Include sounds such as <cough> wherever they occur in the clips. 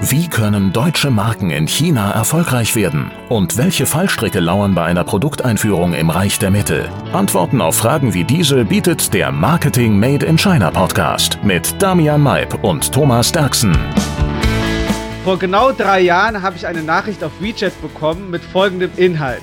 Wie können deutsche Marken in China erfolgreich werden? Und welche Fallstricke lauern bei einer Produkteinführung im Reich der Mitte? Antworten auf Fragen wie diese bietet der Marketing Made in China Podcast mit Damian Maib und Thomas Derksen. Vor genau drei Jahren habe ich eine Nachricht auf WeChat bekommen mit folgendem Inhalt.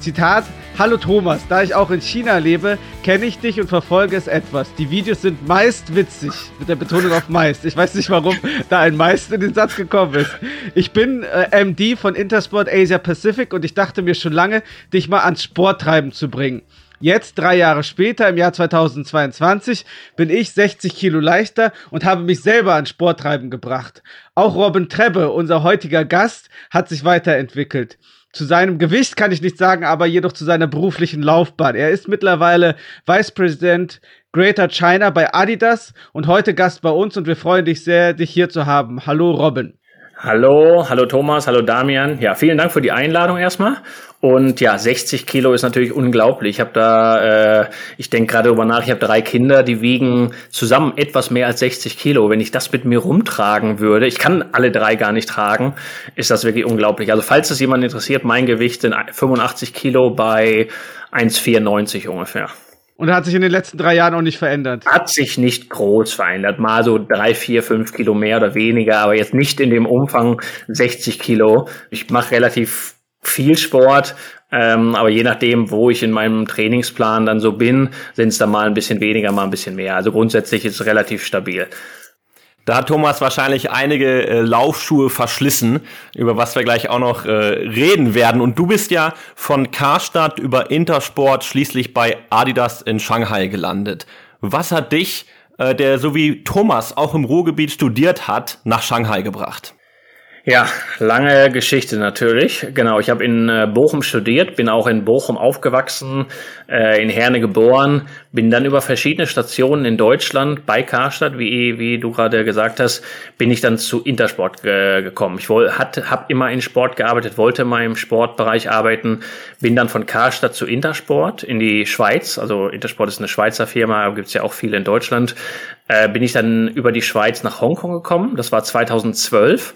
Zitat, Hallo Thomas, da ich auch in China lebe, kenne ich dich und verfolge es etwas. Die Videos sind meist witzig, mit der Betonung auf meist. Ich weiß nicht, warum da ein meist in den Satz gekommen ist. Ich bin äh, MD von Intersport Asia Pacific und ich dachte mir schon lange, dich mal ans Sporttreiben zu bringen. Jetzt, drei Jahre später, im Jahr 2022, bin ich 60 Kilo leichter und habe mich selber ans Sporttreiben gebracht. Auch Robin Trebbe, unser heutiger Gast, hat sich weiterentwickelt. Zu seinem Gewicht kann ich nicht sagen, aber jedoch zu seiner beruflichen Laufbahn. Er ist mittlerweile Vice President Greater China bei Adidas und heute Gast bei uns und wir freuen dich sehr, dich hier zu haben. Hallo Robin. Hallo, hallo Thomas, hallo Damian. Ja, vielen Dank für die Einladung erstmal. Und ja, 60 Kilo ist natürlich unglaublich. Ich habe da, äh, ich denke gerade darüber nach, ich habe drei Kinder, die wiegen zusammen etwas mehr als 60 Kilo. Wenn ich das mit mir rumtragen würde, ich kann alle drei gar nicht tragen, ist das wirklich unglaublich. Also falls es jemand interessiert, mein Gewicht sind 85 Kilo bei 1,94 ungefähr. Und hat sich in den letzten drei Jahren auch nicht verändert? Hat sich nicht groß verändert. Mal so drei, vier, fünf Kilo mehr oder weniger, aber jetzt nicht in dem Umfang 60 Kilo. Ich mache relativ viel Sport, ähm, aber je nachdem, wo ich in meinem Trainingsplan dann so bin, sind es dann mal ein bisschen weniger, mal ein bisschen mehr. Also grundsätzlich ist es relativ stabil. Da hat Thomas wahrscheinlich einige äh, Laufschuhe verschlissen, über was wir gleich auch noch äh, reden werden. Und du bist ja von Karstadt über Intersport schließlich bei Adidas in Shanghai gelandet. Was hat dich, äh, der so wie Thomas auch im Ruhrgebiet studiert hat, nach Shanghai gebracht? Ja, lange Geschichte natürlich. Genau, ich habe in äh, Bochum studiert, bin auch in Bochum aufgewachsen, äh, in Herne geboren, bin dann über verschiedene Stationen in Deutschland bei Karstadt, wie, wie du gerade gesagt hast, bin ich dann zu Intersport ge gekommen. Ich habe immer in Sport gearbeitet, wollte mal im Sportbereich arbeiten, bin dann von Karstadt zu Intersport in die Schweiz. Also Intersport ist eine Schweizer Firma, aber gibt's ja auch viele in Deutschland. Äh, bin ich dann über die Schweiz nach Hongkong gekommen. Das war 2012.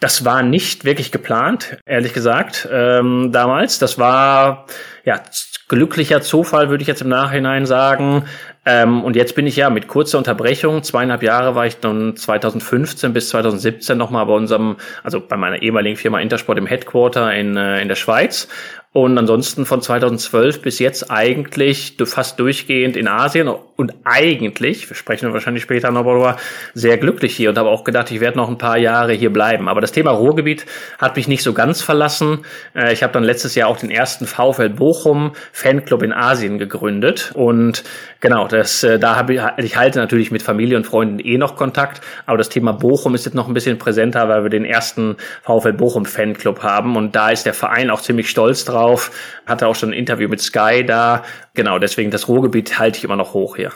Das war nicht wirklich geplant, ehrlich gesagt, ähm, damals. Das war ja glücklicher Zufall, würde ich jetzt im Nachhinein sagen. Ähm, und jetzt bin ich ja mit kurzer Unterbrechung, zweieinhalb Jahre war ich dann 2015 bis 2017 nochmal bei unserem, also bei meiner ehemaligen Firma Intersport im Headquarter in, äh, in der Schweiz und ansonsten von 2012 bis jetzt eigentlich fast durchgehend in Asien und eigentlich, wir sprechen wahrscheinlich später noch darüber, sehr glücklich hier und habe auch gedacht, ich werde noch ein paar Jahre hier bleiben. Aber das Thema Ruhrgebiet hat mich nicht so ganz verlassen. Äh, ich habe dann letztes Jahr auch den ersten VfL Bochum Fanclub in Asien gegründet und genau, das, äh, da habe ich, ich halte natürlich mit Familie und Freunden eh noch Kontakt, aber das Thema Bochum ist jetzt noch ein bisschen präsenter, weil wir den ersten VfL Bochum Fanclub haben und da ist der Verein auch ziemlich stolz drauf. Hatte auch schon ein Interview mit Sky da. Genau, deswegen das Ruhrgebiet halte ich immer noch hoch hier.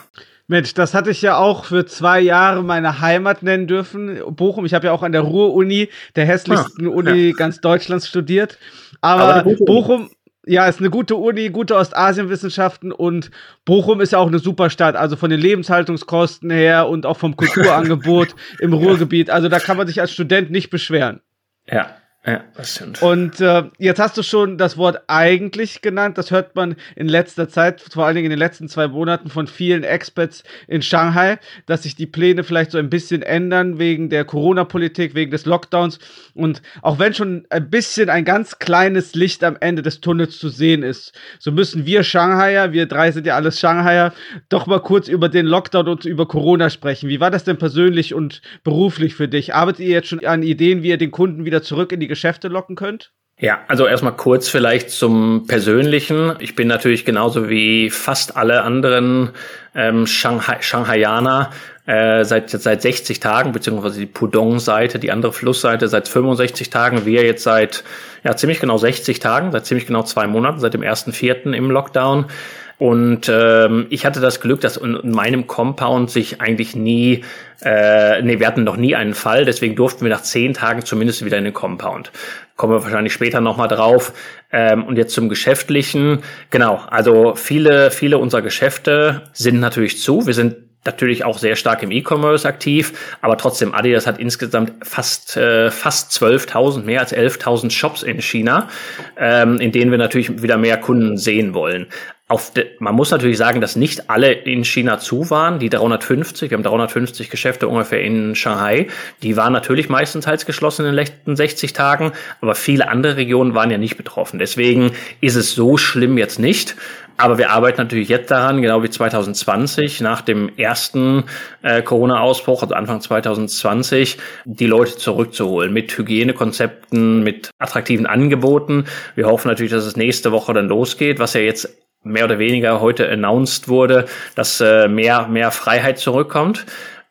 Mensch, das hatte ich ja auch für zwei Jahre meine Heimat nennen dürfen. Bochum, ich habe ja auch an der Ruhr-Uni, der hässlichsten ah, Uni ja. ganz Deutschlands studiert. Aber, Aber Bochum, ja, ist eine gute Uni, gute Ostasienwissenschaften und Bochum ist ja auch eine super Stadt, also von den Lebenshaltungskosten her und auch vom <laughs> Kulturangebot im Ruhrgebiet. Also da kann man sich als Student nicht beschweren. Ja, ja, das stimmt. Und äh, jetzt hast du schon das Wort eigentlich genannt. Das hört man in letzter Zeit, vor allen Dingen in den letzten zwei Monaten von vielen Experts in Shanghai, dass sich die Pläne vielleicht so ein bisschen ändern wegen der Corona-Politik, wegen des Lockdowns. Und auch wenn schon ein bisschen ein ganz kleines Licht am Ende des Tunnels zu sehen ist, so müssen wir Shanghaier, wir drei sind ja alles Shanghaier, doch mal kurz über den Lockdown und über Corona sprechen. Wie war das denn persönlich und beruflich für dich? Arbeitet ihr jetzt schon an Ideen, wie ihr den Kunden wieder zurück in die Geschäfte locken könnt? Ja, also erstmal kurz vielleicht zum Persönlichen. Ich bin natürlich genauso wie fast alle anderen ähm, Shanghai Shanghaianer äh, seit seit 60 Tagen, beziehungsweise die Pudong-Seite, die andere Flussseite seit 65 Tagen, wir jetzt seit ja ziemlich genau 60 Tagen, seit ziemlich genau zwei Monaten, seit dem ersten Vierten im Lockdown. Und ähm, ich hatte das Glück, dass in, in meinem Compound sich eigentlich nie, äh, nee, wir hatten noch nie einen Fall, deswegen durften wir nach zehn Tagen zumindest wieder in den Compound. Kommen wir wahrscheinlich später nochmal drauf. Ähm, und jetzt zum Geschäftlichen. Genau, also viele, viele unserer Geschäfte sind natürlich zu. Wir sind natürlich auch sehr stark im E-Commerce aktiv, aber trotzdem Adidas hat insgesamt fast äh, fast 12.000, mehr als 11.000 Shops in China, ähm, in denen wir natürlich wieder mehr Kunden sehen wollen. Auf de, man muss natürlich sagen, dass nicht alle in China zu waren. Die 350, wir haben 350 Geschäfte ungefähr in Shanghai. Die waren natürlich meistenteils geschlossen in den letzten 60 Tagen, aber viele andere Regionen waren ja nicht betroffen. Deswegen ist es so schlimm jetzt nicht. Aber wir arbeiten natürlich jetzt daran, genau wie 2020, nach dem ersten äh, Corona-Ausbruch, also Anfang 2020, die Leute zurückzuholen mit Hygienekonzepten, mit attraktiven Angeboten. Wir hoffen natürlich, dass es nächste Woche dann losgeht, was ja jetzt mehr oder weniger heute announced wurde, dass äh, mehr, mehr Freiheit zurückkommt.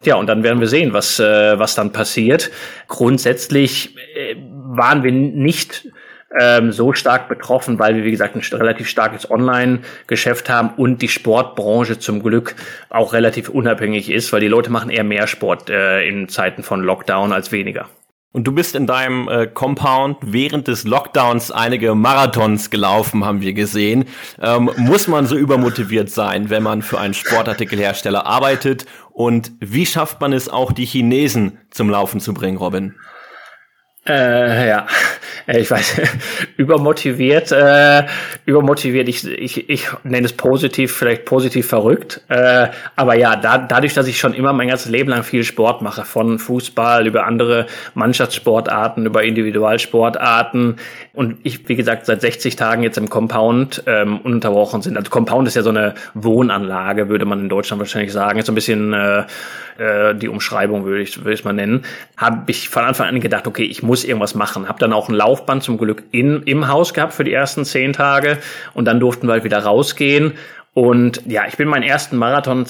Ja, und dann werden wir sehen, was, äh, was dann passiert. Grundsätzlich äh, waren wir nicht ähm, so stark betroffen, weil wir, wie gesagt, ein relativ starkes Online-Geschäft haben und die Sportbranche zum Glück auch relativ unabhängig ist, weil die Leute machen eher mehr Sport äh, in Zeiten von Lockdown als weniger. Und du bist in deinem äh, Compound während des Lockdowns einige Marathons gelaufen, haben wir gesehen. Ähm, muss man so übermotiviert sein, wenn man für einen Sportartikelhersteller arbeitet? Und wie schafft man es auch, die Chinesen zum Laufen zu bringen, Robin? Äh, ja, äh, ich weiß, <laughs> übermotiviert, äh, übermotiviert, ich, ich, ich nenne es positiv, vielleicht positiv verrückt. Äh, aber ja, da, dadurch, dass ich schon immer mein ganzes Leben lang viel Sport mache, von Fußball über andere Mannschaftssportarten, über Individualsportarten und ich, wie gesagt, seit 60 Tagen jetzt im Compound ähm, ununterbrochen sind. Also Compound ist ja so eine Wohnanlage, würde man in Deutschland wahrscheinlich sagen. Ist so ein bisschen äh, äh, die Umschreibung, würde ich, würde ich mal nennen. Habe ich von Anfang an gedacht, okay, ich muss muss irgendwas machen. Habe dann auch ein Laufband zum Glück in, im Haus gehabt für die ersten zehn Tage und dann durften wir halt wieder rausgehen. Und ja, ich bin meinen ersten Marathon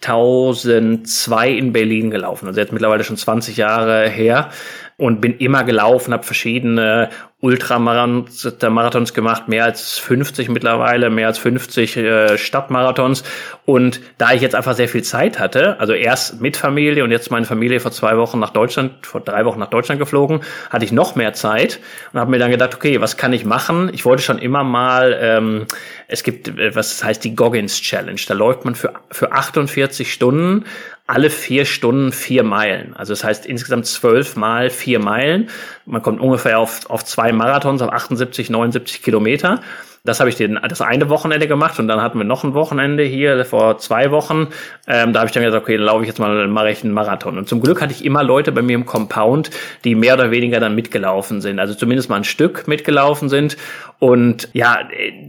2002 in Berlin gelaufen. Also jetzt mittlerweile schon 20 Jahre her und bin immer gelaufen, habe verschiedene Ultramarathons gemacht, mehr als 50 mittlerweile, mehr als 50 äh, Stadtmarathons. Und da ich jetzt einfach sehr viel Zeit hatte, also erst mit Familie und jetzt meine Familie vor zwei Wochen nach Deutschland, vor drei Wochen nach Deutschland geflogen, hatte ich noch mehr Zeit und habe mir dann gedacht, okay, was kann ich machen? Ich wollte schon immer mal, ähm, es gibt, äh, was heißt die Goggins Challenge. Da läuft man für, für 48 Stunden alle vier Stunden vier Meilen. Also das heißt insgesamt zwölf mal vier Meilen. Man kommt ungefähr auf, auf zwei Marathons, auf 78, 79 Kilometer. Das habe ich den, das eine Wochenende gemacht und dann hatten wir noch ein Wochenende hier vor zwei Wochen. Ähm, da habe ich dann gesagt, okay, dann laufe ich jetzt mal, mache ich einen Marathon. Und zum Glück hatte ich immer Leute bei mir im Compound, die mehr oder weniger dann mitgelaufen sind. Also zumindest mal ein Stück mitgelaufen sind. Und ja,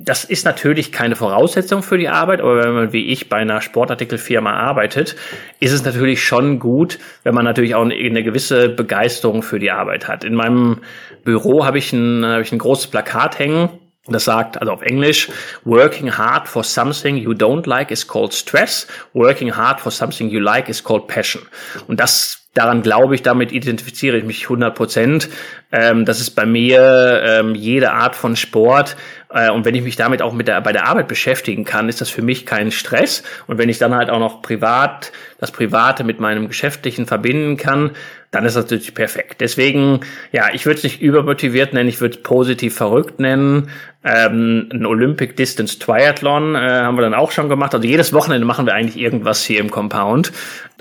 das ist natürlich keine Voraussetzung für die Arbeit, aber wenn man wie ich bei einer Sportartikelfirma arbeitet, ist es natürlich schon gut, wenn man natürlich auch eine gewisse Begeisterung für die Arbeit hat. In meinem Büro habe ich ein, habe ich ein großes Plakat hängen das sagt, also auf Englisch, working hard for something you don't like is called stress. Working hard for something you like is called passion. Und das, daran glaube ich, damit identifiziere ich mich 100 Prozent. Ähm, das ist bei mir ähm, jede Art von Sport. Äh, und wenn ich mich damit auch mit der, bei der Arbeit beschäftigen kann, ist das für mich kein Stress. Und wenn ich dann halt auch noch privat, das Private mit meinem Geschäftlichen verbinden kann, dann ist das natürlich perfekt. Deswegen, ja, ich würde es nicht übermotiviert nennen, ich würde es positiv verrückt nennen. Ähm, ein Olympic Distance Triathlon äh, haben wir dann auch schon gemacht. Also jedes Wochenende machen wir eigentlich irgendwas hier im Compound.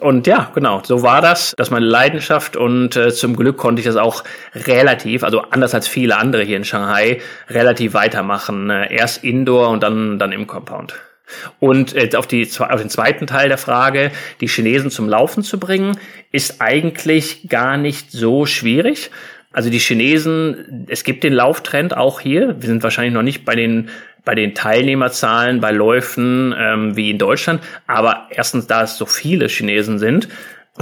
Und ja, genau, so war das. Das ist meine Leidenschaft und äh, zum Glück konnte ich das auch relativ, also anders als viele andere hier in Shanghai, relativ weitermachen. Äh, erst Indoor und dann, dann im Compound. Und jetzt auf, die, auf den zweiten Teil der Frage, die Chinesen zum Laufen zu bringen, ist eigentlich gar nicht so schwierig. Also die Chinesen, es gibt den Lauftrend auch hier. Wir sind wahrscheinlich noch nicht bei den bei den Teilnehmerzahlen bei Läufen ähm, wie in Deutschland, aber erstens, da es so viele Chinesen sind,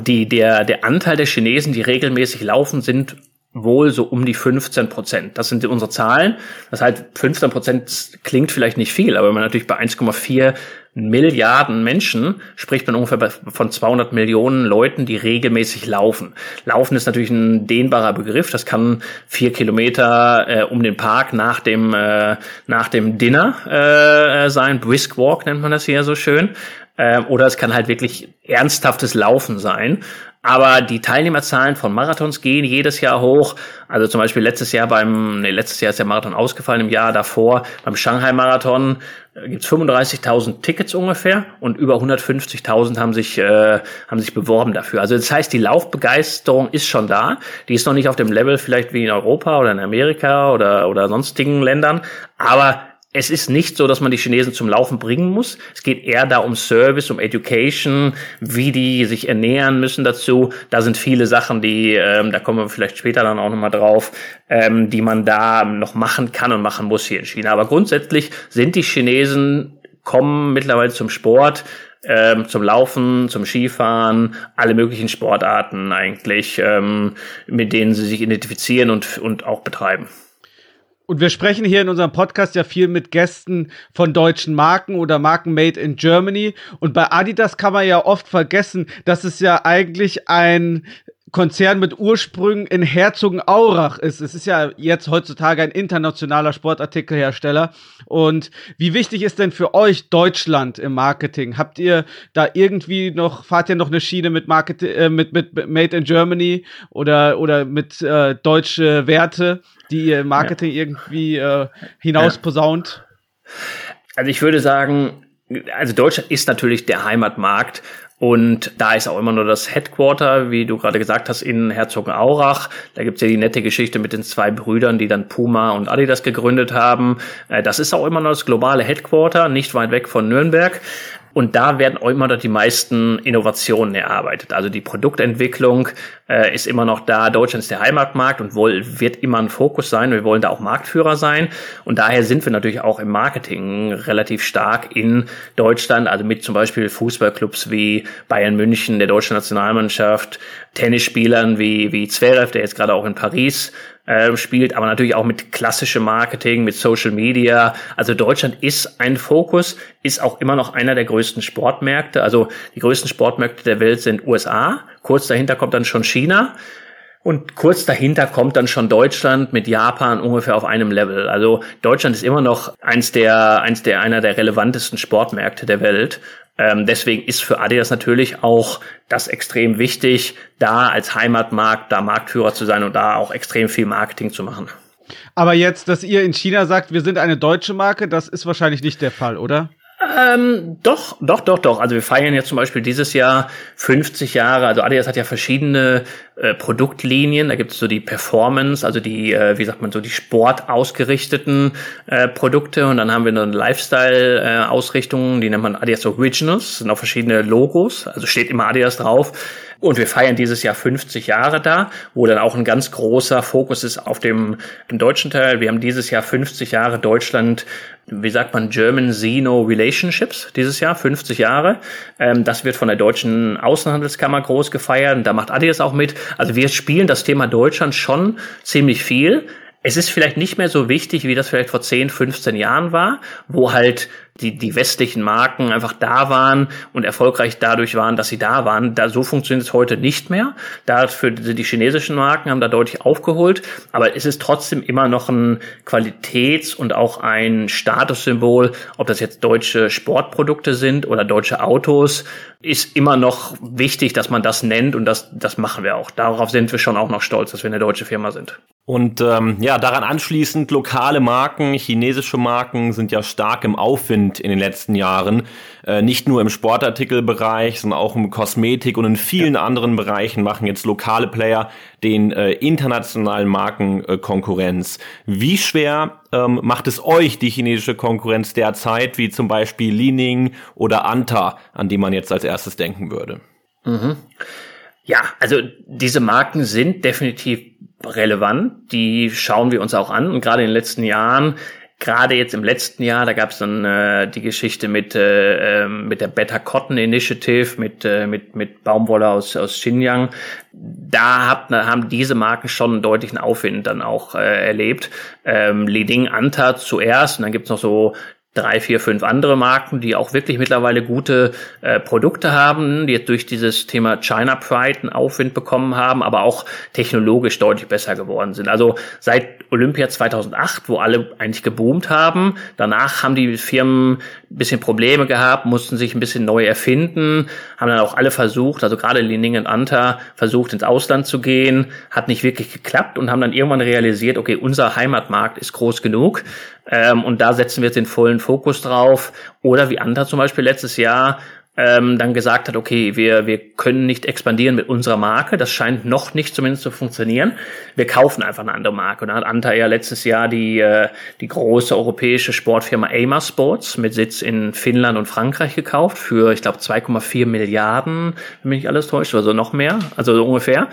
die der der Anteil der Chinesen, die regelmäßig laufen, sind wohl so um die 15 Prozent. Das sind unsere Zahlen. Das heißt, 15 Prozent klingt vielleicht nicht viel, aber wenn man natürlich bei 1,4 Milliarden Menschen spricht man ungefähr von 200 Millionen Leuten, die regelmäßig laufen. Laufen ist natürlich ein dehnbarer Begriff. Das kann vier Kilometer äh, um den Park nach dem äh, nach dem Dinner äh, sein. Brisk Walk nennt man das hier so schön. Äh, oder es kann halt wirklich ernsthaftes Laufen sein. Aber die Teilnehmerzahlen von Marathons gehen jedes Jahr hoch. Also zum Beispiel letztes Jahr beim, nee, letztes Jahr ist der Marathon ausgefallen, im Jahr davor beim Shanghai-Marathon äh, gibt's 35.000 Tickets ungefähr und über 150.000 haben sich äh, haben sich beworben dafür. Also das heißt, die Laufbegeisterung ist schon da. Die ist noch nicht auf dem Level vielleicht wie in Europa oder in Amerika oder oder sonstigen Ländern, aber es ist nicht so, dass man die Chinesen zum Laufen bringen muss. Es geht eher da um Service, um Education, wie die sich ernähren müssen dazu. Da sind viele Sachen, die, ähm, da kommen wir vielleicht später dann auch nochmal drauf, ähm, die man da noch machen kann und machen muss hier in China. Aber grundsätzlich sind die Chinesen, kommen mittlerweile zum Sport, ähm, zum Laufen, zum Skifahren, alle möglichen Sportarten eigentlich, ähm, mit denen sie sich identifizieren und, und auch betreiben. Und wir sprechen hier in unserem Podcast ja viel mit Gästen von deutschen Marken oder Marken made in Germany. Und bei Adidas kann man ja oft vergessen, dass es ja eigentlich ein Konzern mit Ursprüngen in Herzogenaurach ist. Es ist ja jetzt heutzutage ein internationaler Sportartikelhersteller. Und wie wichtig ist denn für euch Deutschland im Marketing? Habt ihr da irgendwie noch, fahrt ihr noch eine Schiene mit Marketing, äh, mit, mit Made in Germany oder, oder mit äh, deutsche Werte, die ihr im Marketing ja. irgendwie äh, hinausposaunt? Also ich würde sagen, also Deutschland ist natürlich der Heimatmarkt und da ist auch immer nur das Headquarter, wie du gerade gesagt hast, in Herzogenaurach. Da gibt's ja die nette Geschichte mit den zwei Brüdern, die dann Puma und Adidas gegründet haben. Äh, das ist auch immer noch das globale Headquarter, nicht weit weg von Nürnberg. Und da werden auch immer noch die meisten Innovationen erarbeitet. Also die Produktentwicklung äh, ist immer noch da. Deutschland ist der Heimatmarkt und wohl, wird immer ein Fokus sein. Wir wollen da auch Marktführer sein. Und daher sind wir natürlich auch im Marketing relativ stark in Deutschland. Also mit zum Beispiel Fußballclubs wie Bayern München, der deutschen Nationalmannschaft, Tennisspielern wie, wie Zverev, der jetzt gerade auch in Paris äh, spielt, aber natürlich auch mit klassischem Marketing, mit Social Media. Also Deutschland ist ein Fokus, ist auch immer noch einer der größten Sportmärkte. Also die größten Sportmärkte der Welt sind USA. Kurz dahinter kommt dann schon China. Und kurz dahinter kommt dann schon Deutschland mit Japan ungefähr auf einem Level. Also Deutschland ist immer noch eins der, eins der, einer der relevantesten Sportmärkte der Welt. Ähm, deswegen ist für Adidas natürlich auch das extrem wichtig, da als Heimatmarkt, da Marktführer zu sein und da auch extrem viel Marketing zu machen. Aber jetzt, dass ihr in China sagt, wir sind eine deutsche Marke, das ist wahrscheinlich nicht der Fall, oder? Ähm, doch, doch, doch, doch. Also wir feiern jetzt zum Beispiel dieses Jahr 50 Jahre. Also Adidas hat ja verschiedene äh, Produktlinien. Da gibt es so die Performance, also die, äh, wie sagt man so, die sportausgerichteten äh, Produkte. Und dann haben wir eine Lifestyle-Ausrichtung, die nennt man Adidas Originals. Das sind auch verschiedene Logos. Also steht immer Adidas drauf. Und wir feiern dieses Jahr 50 Jahre da, wo dann auch ein ganz großer Fokus ist auf dem, dem deutschen Teil. Wir haben dieses Jahr 50 Jahre Deutschland, wie sagt man, German Zeno Relationships dieses Jahr, 50 Jahre. Ähm, das wird von der deutschen Außenhandelskammer groß gefeiert und da macht Adidas auch mit. Also wir spielen das Thema Deutschland schon ziemlich viel. Es ist vielleicht nicht mehr so wichtig, wie das vielleicht vor 10, 15 Jahren war, wo halt die, die westlichen Marken einfach da waren und erfolgreich dadurch waren, dass sie da waren. Da, so funktioniert es heute nicht mehr. Dafür die chinesischen Marken haben da deutlich aufgeholt. Aber es ist trotzdem immer noch ein Qualitäts- und auch ein Statussymbol, ob das jetzt deutsche Sportprodukte sind oder deutsche Autos, ist immer noch wichtig, dass man das nennt und das, das machen wir auch. Darauf sind wir schon auch noch stolz, dass wir eine deutsche Firma sind. Und ähm, ja, daran anschließend lokale Marken, chinesische Marken sind ja stark im Aufwind in den letzten Jahren. Äh, nicht nur im Sportartikelbereich, sondern auch im Kosmetik und in vielen anderen Bereichen machen jetzt lokale Player den äh, internationalen Marken äh, Konkurrenz. Wie schwer ähm, macht es euch die chinesische Konkurrenz derzeit, wie zum Beispiel Li Ning oder Anta, an die man jetzt als erstes denken würde? Mhm. Ja, also diese Marken sind definitiv relevant. Die schauen wir uns auch an. Und gerade in den letzten Jahren, gerade jetzt im letzten Jahr, da gab es dann äh, die Geschichte mit äh, ähm, mit der Better Cotton Initiative, mit äh, mit mit Baumwolle aus aus Xinjiang. Da hab, haben diese Marken schon einen deutlichen Aufwind dann auch äh, erlebt. Ähm, Liding Anta zuerst und dann gibt's noch so drei, vier, fünf andere Marken, die auch wirklich mittlerweile gute äh, Produkte haben, die jetzt durch dieses Thema China Pride einen Aufwind bekommen haben, aber auch technologisch deutlich besser geworden sind. Also seit Olympia 2008, wo alle eigentlich geboomt haben, danach haben die Firmen ein bisschen Probleme gehabt, mussten sich ein bisschen neu erfinden, haben dann auch alle versucht, also gerade Lining und Anta versucht ins Ausland zu gehen, hat nicht wirklich geklappt und haben dann irgendwann realisiert, okay, unser Heimatmarkt ist groß genug, ähm, und da setzen wir jetzt den vollen Fokus drauf. Oder wie Anta zum Beispiel letztes Jahr ähm, dann gesagt hat, okay, wir, wir können nicht expandieren mit unserer Marke, das scheint noch nicht zumindest zu funktionieren. Wir kaufen einfach eine andere Marke. Und da hat Anta ja letztes Jahr die, äh, die große europäische Sportfirma Amer Sports mit Sitz in Finnland und Frankreich gekauft für, ich glaube, 2,4 Milliarden, wenn mich nicht alles täuscht, also noch mehr, also so ungefähr.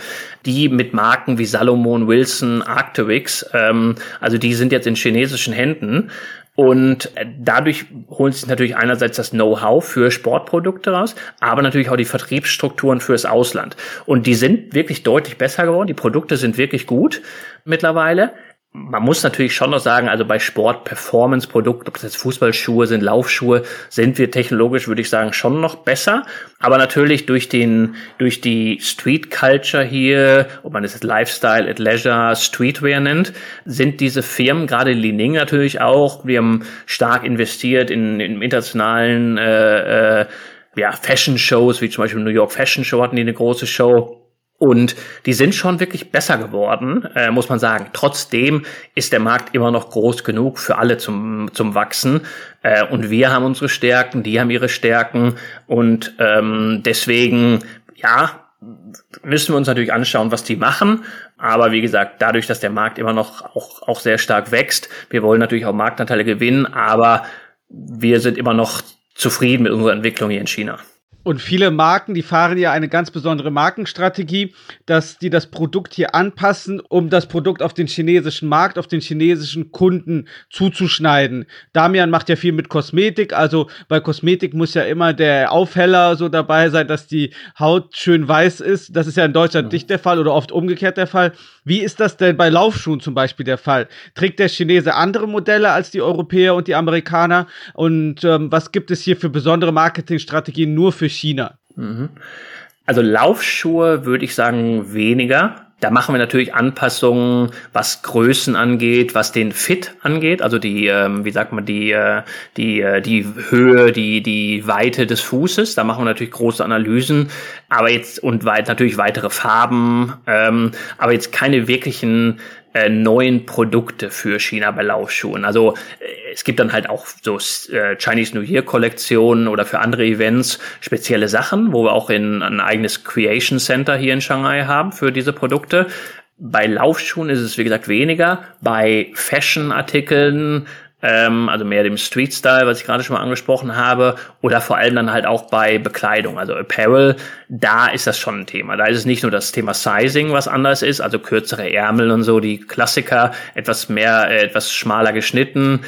Die mit Marken wie Salomon, Wilson, Arcteryx, ähm, also die sind jetzt in chinesischen Händen. Und dadurch holen sich natürlich einerseits das Know-how für Sportprodukte raus, aber natürlich auch die Vertriebsstrukturen fürs Ausland. Und die sind wirklich deutlich besser geworden. Die Produkte sind wirklich gut mittlerweile man muss natürlich schon noch sagen, also bei Sport-Performance-Produkten, ob das jetzt Fußballschuhe sind, Laufschuhe, sind wir technologisch, würde ich sagen, schon noch besser. Aber natürlich durch den, durch die Street-Culture hier, ob man es Lifestyle, at Leisure, Streetwear nennt, sind diese Firmen, gerade Li Ning natürlich auch, wir haben stark investiert in, in internationalen äh, äh, ja, Fashion-Shows, wie zum Beispiel New York Fashion Show hatten die eine große Show und die sind schon wirklich besser geworden, äh, muss man sagen. Trotzdem ist der Markt immer noch groß genug für alle zum, zum Wachsen. Äh, und wir haben unsere Stärken, die haben ihre Stärken. Und ähm, deswegen, ja, müssen wir uns natürlich anschauen, was die machen. Aber wie gesagt, dadurch, dass der Markt immer noch auch, auch sehr stark wächst, wir wollen natürlich auch Marktanteile gewinnen, aber wir sind immer noch zufrieden mit unserer Entwicklung hier in China. Und viele Marken, die fahren ja eine ganz besondere Markenstrategie, dass die das Produkt hier anpassen, um das Produkt auf den chinesischen Markt, auf den chinesischen Kunden zuzuschneiden. Damian macht ja viel mit Kosmetik, also bei Kosmetik muss ja immer der Aufheller so dabei sein, dass die Haut schön weiß ist. Das ist ja in Deutschland ja. nicht der Fall oder oft umgekehrt der Fall. Wie ist das denn bei Laufschuhen zum Beispiel der Fall? Trägt der Chinese andere Modelle als die Europäer und die Amerikaner? Und ähm, was gibt es hier für besondere Marketingstrategien nur für China? Mhm. Also Laufschuhe würde ich sagen weniger. Da machen wir natürlich Anpassungen, was Größen angeht, was den Fit angeht, also die, ähm, wie sagt man, die, äh, die, äh, die Höhe, die, die Weite des Fußes. Da machen wir natürlich große Analysen, aber jetzt und weit natürlich weitere Farben, ähm, aber jetzt keine wirklichen äh, neuen Produkte für China bei Laufschuhen. Also äh, es gibt dann halt auch so äh, Chinese New Year Kollektionen oder für andere Events spezielle Sachen, wo wir auch in ein eigenes Creation Center hier in Shanghai haben für diese Produkte. Bei Laufschuhen ist es, wie gesagt, weniger. Bei Fashion-Artikeln ähm, also mehr dem Street Style, was ich gerade schon mal angesprochen habe, oder vor allem dann halt auch bei Bekleidung, also Apparel, da ist das schon ein Thema. Da ist es nicht nur das Thema Sizing, was anders ist, also kürzere Ärmel und so, die Klassiker, etwas mehr, äh, etwas schmaler geschnitten,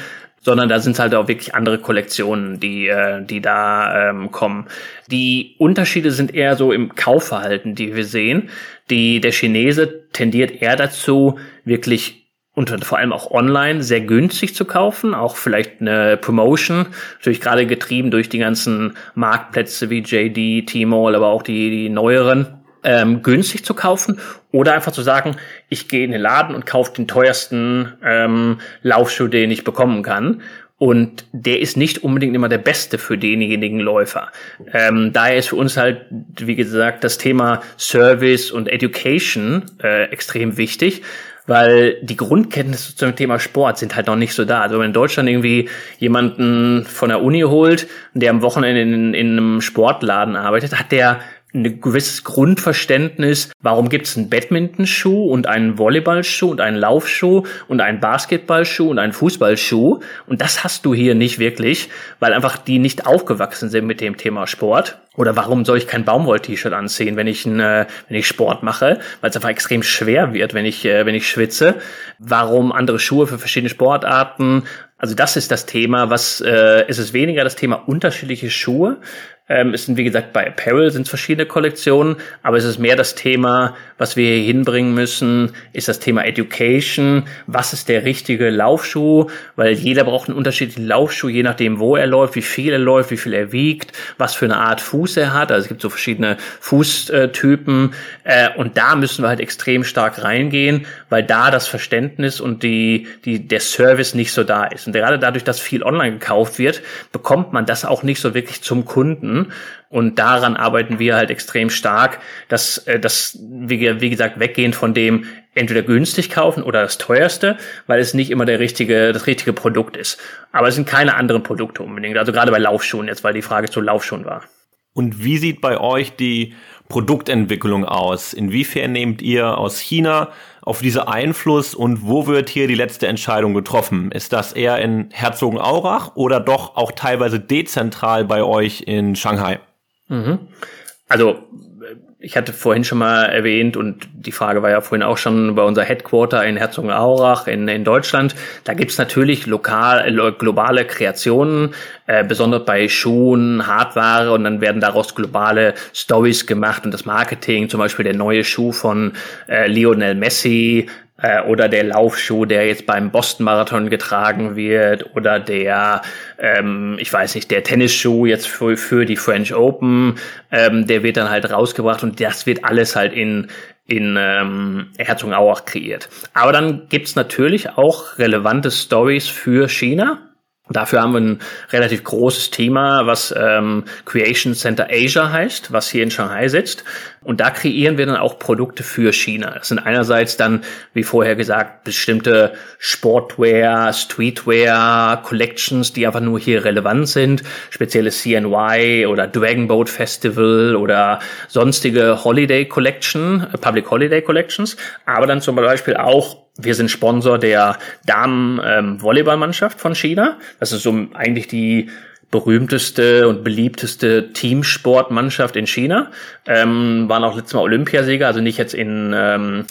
sondern da sind halt auch wirklich andere Kollektionen, die, äh, die da ähm, kommen. Die Unterschiede sind eher so im Kaufverhalten, die wir sehen. Die, der Chinese tendiert eher dazu, wirklich und vor allem auch online sehr günstig zu kaufen, auch vielleicht eine Promotion, natürlich gerade getrieben durch die ganzen Marktplätze wie JD, Tmall, aber auch die, die neueren, ähm, günstig zu kaufen oder einfach zu sagen, ich gehe in den Laden und kaufe den teuersten ähm, Laufschuh, den ich bekommen kann. Und der ist nicht unbedingt immer der beste für denjenigen Läufer. Ähm, daher ist für uns halt, wie gesagt, das Thema Service und Education äh, extrem wichtig, weil die Grundkenntnisse zum Thema Sport sind halt noch nicht so da. Also wenn man in Deutschland irgendwie jemanden von der Uni holt, der am Wochenende in, in einem Sportladen arbeitet, hat der ein gewisses Grundverständnis, warum gibt es einen Badminton-Schuh und einen Volleyball-Schuh und einen Laufschuh und einen Basketball-Schuh und einen Fußballschuh. Und das hast du hier nicht wirklich, weil einfach die nicht aufgewachsen sind mit dem Thema Sport. Oder warum soll ich kein Baumwoll-T-Shirt anziehen, wenn ich, äh, wenn ich Sport mache? Weil es einfach extrem schwer wird, wenn ich, äh, wenn ich schwitze. Warum andere Schuhe für verschiedene Sportarten? Also das ist das Thema. Was äh, ist es weniger das Thema unterschiedliche Schuhe? Ähm, es sind, wie gesagt, bei Apparel sind es verschiedene Kollektionen, aber es ist mehr das Thema, was wir hier hinbringen müssen, ist das Thema Education. Was ist der richtige Laufschuh? Weil jeder braucht einen unterschiedlichen Laufschuh, je nachdem, wo er läuft, wie viel er läuft, wie viel er wiegt, was für eine Art Fuß er hat. Also es gibt so verschiedene Fußtypen. Äh, und da müssen wir halt extrem stark reingehen, weil da das Verständnis und die, die, der Service nicht so da ist. Und gerade dadurch, dass viel online gekauft wird, bekommt man das auch nicht so wirklich zum Kunden finden. Und daran arbeiten wir halt extrem stark, dass, äh, dass wir, wie gesagt, weggehen von dem entweder günstig kaufen oder das teuerste, weil es nicht immer der richtige, das richtige Produkt ist. Aber es sind keine anderen Produkte unbedingt. Also gerade bei Laufschuhen jetzt, weil die Frage zu Laufschuhen war. Und wie sieht bei euch die Produktentwicklung aus? Inwiefern nehmt ihr aus China auf diese Einfluss und wo wird hier die letzte Entscheidung getroffen? Ist das eher in Herzogenaurach oder doch auch teilweise dezentral bei euch in Shanghai? Mhm. Also ich hatte vorhin schon mal erwähnt und die Frage war ja vorhin auch schon bei unser Headquarter in Herzogenaurach in, in Deutschland. Da gibt's natürlich lokal, globale Kreationen, äh, besonders bei Schuhen, Hardware und dann werden daraus globale Stories gemacht und das Marketing, zum Beispiel der neue Schuh von äh, Lionel Messi, äh, oder der Laufschuh, der jetzt beim Boston Marathon getragen wird. Oder der, ähm, ich weiß nicht, der Tennisschuh jetzt für, für die French Open, ähm, der wird dann halt rausgebracht und das wird alles halt in in ähm, Herzogenaurach kreiert. Aber dann gibt's natürlich auch relevante Stories für China Dafür haben wir ein relativ großes Thema, was ähm, Creation Center Asia heißt, was hier in Shanghai sitzt. Und da kreieren wir dann auch Produkte für China. Das sind einerseits dann, wie vorher gesagt, bestimmte Sportwear, Streetwear, Collections, die einfach nur hier relevant sind. Spezielle CNY oder Dragon Boat Festival oder sonstige Holiday Collection, Public Holiday Collections. Aber dann zum Beispiel auch wir sind Sponsor der Damen-Volleyballmannschaft ähm, von China. Das ist so eigentlich die berühmteste und beliebteste Teamsportmannschaft in China. Ähm, waren auch letztes Mal Olympiasieger, also nicht jetzt in ähm,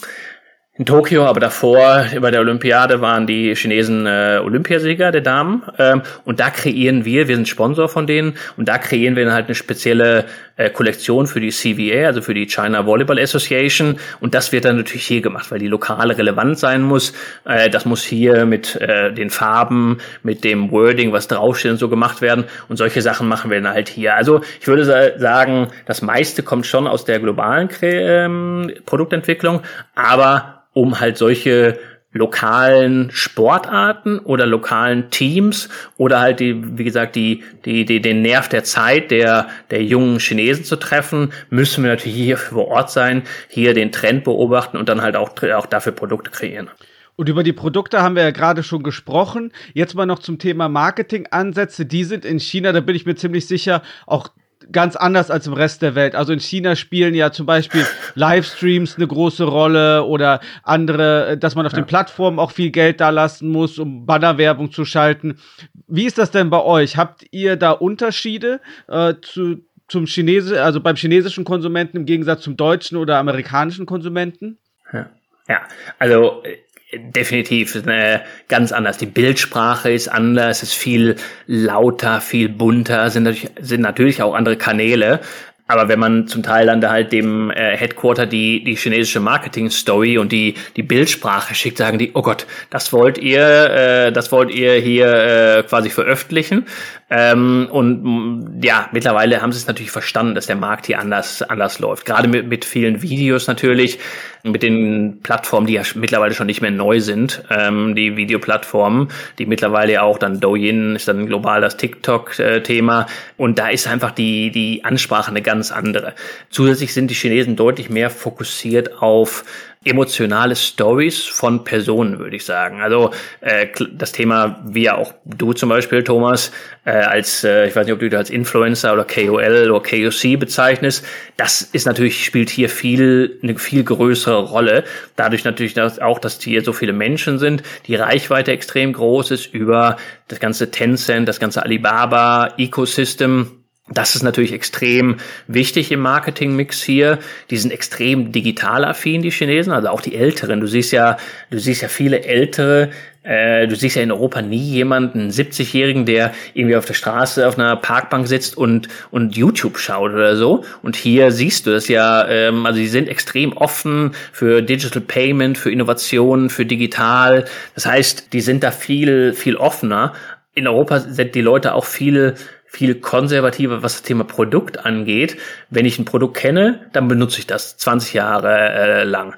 in Tokio, aber davor bei der Olympiade waren die Chinesen äh, Olympiasieger der Damen ähm, und da kreieren wir, wir sind Sponsor von denen und da kreieren wir dann halt eine spezielle äh, Kollektion für die CVA, also für die China Volleyball Association und das wird dann natürlich hier gemacht, weil die lokale relevant sein muss. Äh, das muss hier mit äh, den Farben, mit dem Wording, was draufsteht und so gemacht werden und solche Sachen machen wir dann halt hier. Also ich würde sagen, das meiste kommt schon aus der globalen ähm, Produktentwicklung, aber um halt solche lokalen Sportarten oder lokalen Teams oder halt die, wie gesagt, die, die, die, den Nerv der Zeit der, der jungen Chinesen zu treffen, müssen wir natürlich hier vor Ort sein, hier den Trend beobachten und dann halt auch, auch dafür Produkte kreieren. Und über die Produkte haben wir ja gerade schon gesprochen. Jetzt mal noch zum Thema Marketingansätze. Die sind in China, da bin ich mir ziemlich sicher, auch ganz anders als im Rest der Welt. Also in China spielen ja zum Beispiel <laughs> Livestreams eine große Rolle oder andere, äh, dass man auf ja. den Plattformen auch viel Geld da lassen muss, um Bannerwerbung zu schalten. Wie ist das denn bei euch? Habt ihr da Unterschiede äh, zu, zum Chinese, also beim chinesischen Konsumenten im Gegensatz zum deutschen oder amerikanischen Konsumenten? Ja, ja. also äh, definitiv eine ganz anders. Die Bildsprache ist anders, ist viel lauter, viel bunter, sind natürlich, sind natürlich auch andere Kanäle. Aber wenn man zum Teil dann da halt dem äh, Headquarter die, die chinesische Marketing-Story und die, die Bildsprache schickt, sagen die, oh Gott, das wollt ihr, äh, das wollt ihr hier äh, quasi veröffentlichen. Ähm, und mm, ja, mittlerweile haben sie es natürlich verstanden, dass der Markt hier anders, anders läuft. Gerade mit, mit vielen Videos natürlich, mit den Plattformen, die ja mittlerweile schon nicht mehr neu sind, ähm, die Videoplattformen, die mittlerweile ja auch dann Douyin ist dann global das TikTok-Thema. Und da ist einfach die, die Ansprache eine ganz andere. Zusätzlich sind die Chinesen deutlich mehr fokussiert auf emotionale Stories von Personen, würde ich sagen. Also äh, das Thema, wie ja auch du zum Beispiel, Thomas, äh, als, äh, ich weiß nicht, ob du dich als Influencer oder KOL oder KOC bezeichnest, das ist natürlich, spielt hier viel, eine viel größere Rolle. Dadurch natürlich dass auch, dass hier so viele Menschen sind, die Reichweite extrem groß ist über das ganze Tencent, das ganze Alibaba-Ecosystem Das ist natürlich extrem wichtig im Marketingmix hier. Die sind extrem digital affin, die Chinesen, also auch die Älteren. Du siehst ja, du siehst ja viele Ältere, äh, du siehst ja in Europa nie jemanden, 70-Jährigen, der irgendwie auf der Straße auf einer Parkbank sitzt und, und YouTube schaut oder so. Und hier siehst du das ja, ähm, also die sind extrem offen für Digital Payment, für Innovationen, für digital. Das heißt, die sind da viel, viel offener. In Europa sind die Leute auch viel viel konservativer, was das Thema Produkt angeht. Wenn ich ein Produkt kenne, dann benutze ich das 20 Jahre äh, lang.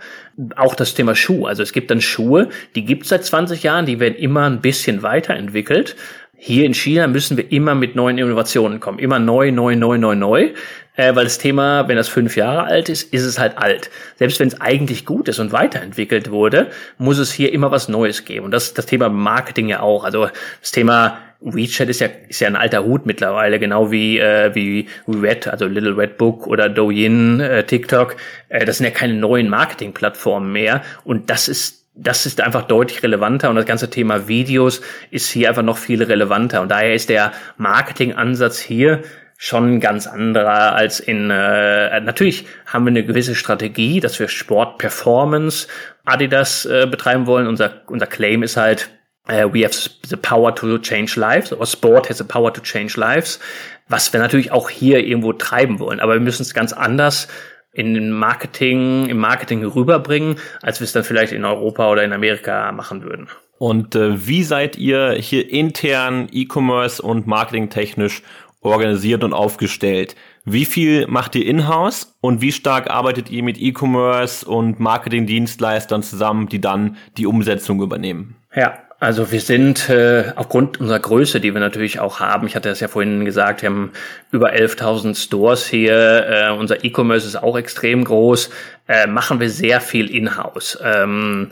Auch das Thema Schuh. Also es gibt dann Schuhe, die gibt es seit 20 Jahren, die werden immer ein bisschen weiterentwickelt. Hier in China müssen wir immer mit neuen Innovationen kommen. Immer neu, neu, neu, neu, neu. Äh, weil das Thema, wenn das fünf Jahre alt ist, ist es halt alt. Selbst wenn es eigentlich gut ist und weiterentwickelt wurde, muss es hier immer was Neues geben. Und das ist das Thema Marketing ja auch. Also das Thema WeChat ist ja, ist ja ein alter Hut mittlerweile, genau wie, äh, wie Red, also Little Red Book oder Douyin, äh, TikTok. Äh, das sind ja keine neuen Marketingplattformen mehr. Und das ist das ist einfach deutlich relevanter und das ganze Thema Videos ist hier einfach noch viel relevanter. Und daher ist der Marketingansatz hier schon ganz anderer als in äh, natürlich haben wir eine gewisse Strategie, dass wir Sport Performance Adidas äh, betreiben wollen. Unser unser Claim ist halt Uh, we have the power to change lives, or Sport has the power to change lives, was wir natürlich auch hier irgendwo treiben wollen. Aber wir müssen es ganz anders in den Marketing, im Marketing rüberbringen, als wir es dann vielleicht in Europa oder in Amerika machen würden. Und äh, wie seid ihr hier intern E-Commerce und marketingtechnisch organisiert und aufgestellt? Wie viel macht ihr in-house und wie stark arbeitet ihr mit E-Commerce und Marketingdienstleistern zusammen, die dann die Umsetzung übernehmen? Ja, also wir sind äh, aufgrund unserer Größe, die wir natürlich auch haben, ich hatte das ja vorhin gesagt, wir haben über 11.000 Stores hier, äh, unser E-Commerce ist auch extrem groß, äh, machen wir sehr viel in-house. Ähm,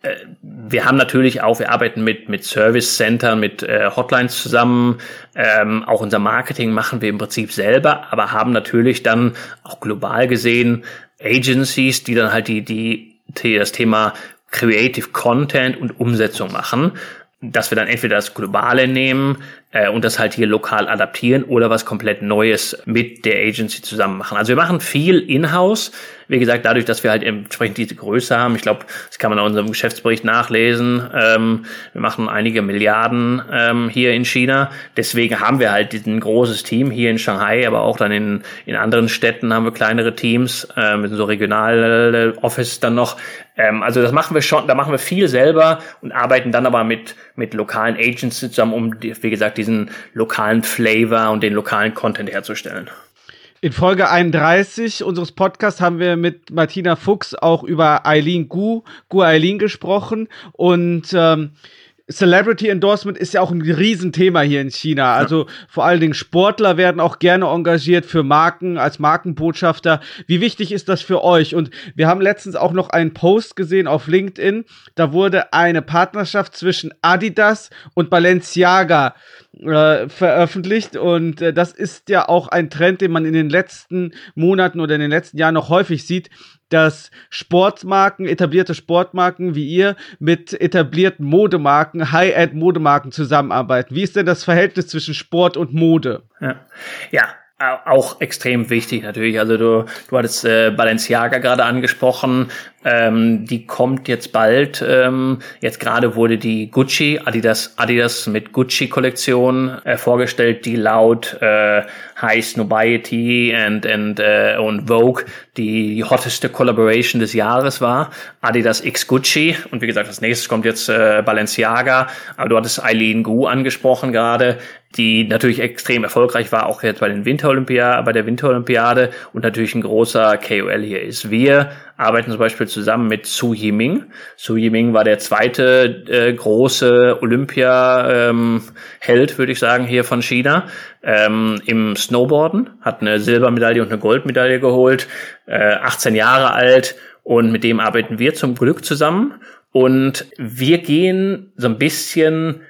äh, wir haben natürlich auch, wir arbeiten mit, mit Service Centern, mit äh, Hotlines zusammen. Ähm, auch unser Marketing machen wir im Prinzip selber, aber haben natürlich dann auch global gesehen Agencies, die dann halt die, die, die das Thema Creative Content und Umsetzung machen, dass wir dann entweder das Globale nehmen äh, und das halt hier lokal adaptieren oder was komplett Neues mit der Agency zusammen machen. Also wir machen viel in-house. Wie gesagt, dadurch, dass wir halt entsprechend diese Größe haben, ich glaube, das kann man in unserem Geschäftsbericht nachlesen. Ähm, wir machen einige Milliarden ähm, hier in China. Deswegen haben wir halt diesen großes Team hier in Shanghai, aber auch dann in, in anderen Städten haben wir kleinere Teams, äh, mit so regional Office dann noch. Ähm, also das machen wir schon, da machen wir viel selber und arbeiten dann aber mit, mit lokalen Agents zusammen, um, wie gesagt, diesen lokalen Flavor und den lokalen Content herzustellen. In Folge 31 unseres Podcasts haben wir mit Martina Fuchs auch über Eileen Gu, Gu Eileen gesprochen und ähm, Celebrity Endorsement ist ja auch ein Riesenthema hier in China. Also ja. vor allen Dingen Sportler werden auch gerne engagiert für Marken als Markenbotschafter. Wie wichtig ist das für euch? Und wir haben letztens auch noch einen Post gesehen auf LinkedIn. Da wurde eine Partnerschaft zwischen Adidas und Balenciaga äh, veröffentlicht und äh, das ist ja auch ein Trend, den man in den letzten Monaten oder in den letzten Jahren noch häufig sieht, dass Sportmarken, etablierte Sportmarken wie ihr mit etablierten Modemarken, High-End-Modemarken zusammenarbeiten. Wie ist denn das Verhältnis zwischen Sport und Mode? Ja, ja auch extrem wichtig natürlich. Also du, du hattest äh, Balenciaga gerade angesprochen. Ähm, die kommt jetzt bald. Ähm, jetzt gerade wurde die Gucci, Adidas, Adidas mit Gucci-Kollektion äh, vorgestellt, die laut äh, heißt Nobiety and, and, äh, und Vogue die hotteste Collaboration des Jahres war. Adidas X Gucci. Und wie gesagt, als nächstes kommt jetzt äh, Balenciaga. Aber du hattest Eileen Gu angesprochen gerade die natürlich extrem erfolgreich war, auch jetzt bei den Winterolympiade, bei der Winterolympiade und natürlich ein großer KOL hier ist. Wir arbeiten zum Beispiel zusammen mit Su Yiming. Su Yiming war der zweite äh, große Olympia-Held, ähm, würde ich sagen, hier von China. Ähm, Im Snowboarden, hat eine Silbermedaille und eine Goldmedaille geholt, äh, 18 Jahre alt und mit dem arbeiten wir zum Glück zusammen. Und wir gehen so ein bisschen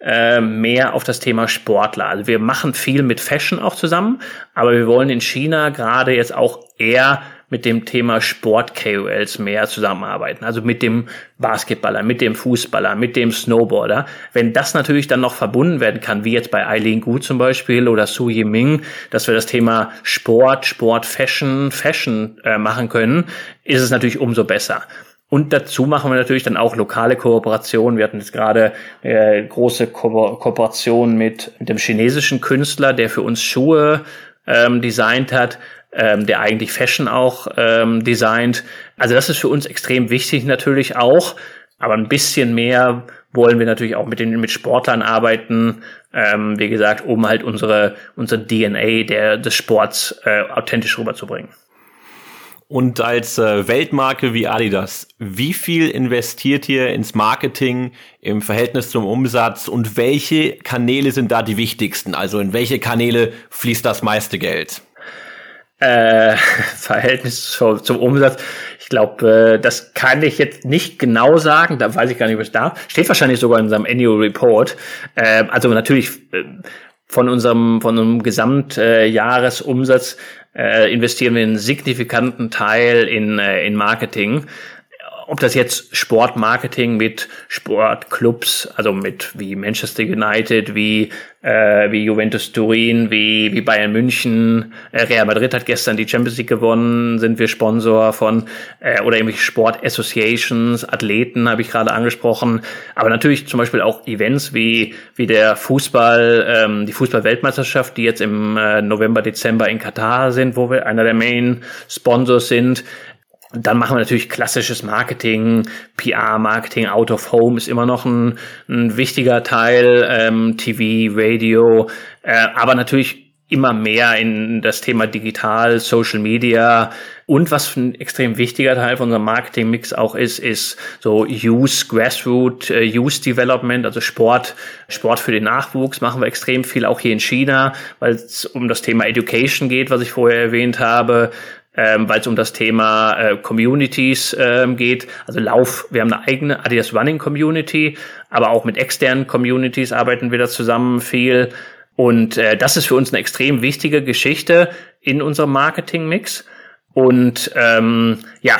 äh, mehr auf das Thema Sportler. Also wir machen viel mit Fashion auch zusammen, aber wir wollen in China gerade jetzt auch eher mit dem Thema Sport-KOLs mehr zusammenarbeiten. Also mit dem Basketballer, mit dem Fußballer, mit dem Snowboarder. Wenn das natürlich dann noch verbunden werden kann, wie jetzt bei Eileen Gu zum Beispiel oder Su Yiming, dass wir das Thema Sport, Sport, Fashion, Fashion äh, machen können, ist es natürlich umso besser. Und dazu machen wir natürlich dann auch lokale Kooperationen. Wir hatten jetzt gerade äh, große Ko Kooperation mit, mit dem chinesischen Künstler, der für uns Schuhe ähm, designt hat, ähm, der eigentlich Fashion auch ähm, designt. Also das ist für uns extrem wichtig natürlich auch. Aber ein bisschen mehr wollen wir natürlich auch mit den mit Sportlern arbeiten, ähm, wie gesagt, um halt unsere unsere DNA der des Sports äh, authentisch rüberzubringen. Und als äh, Weltmarke wie Adidas, wie viel investiert ihr ins Marketing im Verhältnis zum Umsatz und welche Kanäle sind da die wichtigsten? Also in welche Kanäle fließt das meiste Geld? Äh, <laughs> Verhältnis zum, zum Umsatz. Ich glaube, äh, das kann ich jetzt nicht genau sagen. Da weiß ich gar nicht, was da steht. Wahrscheinlich sogar in unserem Annual Report. Äh, also natürlich äh, von unserem von unserem Gesamtjahresumsatz äh, investieren wir einen signifikanten Teil in, äh, in Marketing ob das jetzt Sportmarketing mit Sportclubs, also mit wie Manchester United, wie äh, wie Juventus Turin, wie wie Bayern München, äh, Real Madrid hat gestern die Champions League gewonnen, sind wir Sponsor von äh, oder irgendwelche Sport Associations, Athleten habe ich gerade angesprochen, aber natürlich zum Beispiel auch Events wie wie der Fußball, ähm, die Fußball-Weltmeisterschaft, die jetzt im äh, November Dezember in Katar sind, wo wir einer der Main Sponsors sind. Und dann machen wir natürlich klassisches Marketing, PR-Marketing, Out of Home ist immer noch ein, ein wichtiger Teil, ähm, TV, Radio, äh, aber natürlich immer mehr in das Thema Digital, Social Media. Und was ein extrem wichtiger Teil von unserem Marketing-Mix auch ist, ist so Use, Grassroot, uh, Use Development, also Sport, Sport für den Nachwuchs machen wir extrem viel, auch hier in China, weil es um das Thema Education geht, was ich vorher erwähnt habe ähm, weil es um das Thema äh, Communities ähm, geht. Also Lauf, wir haben eine eigene Adidas Running Community, aber auch mit externen Communities arbeiten wir da zusammen viel. Und äh, das ist für uns eine extrem wichtige Geschichte in unserem Marketing-Mix. Und ähm, ja,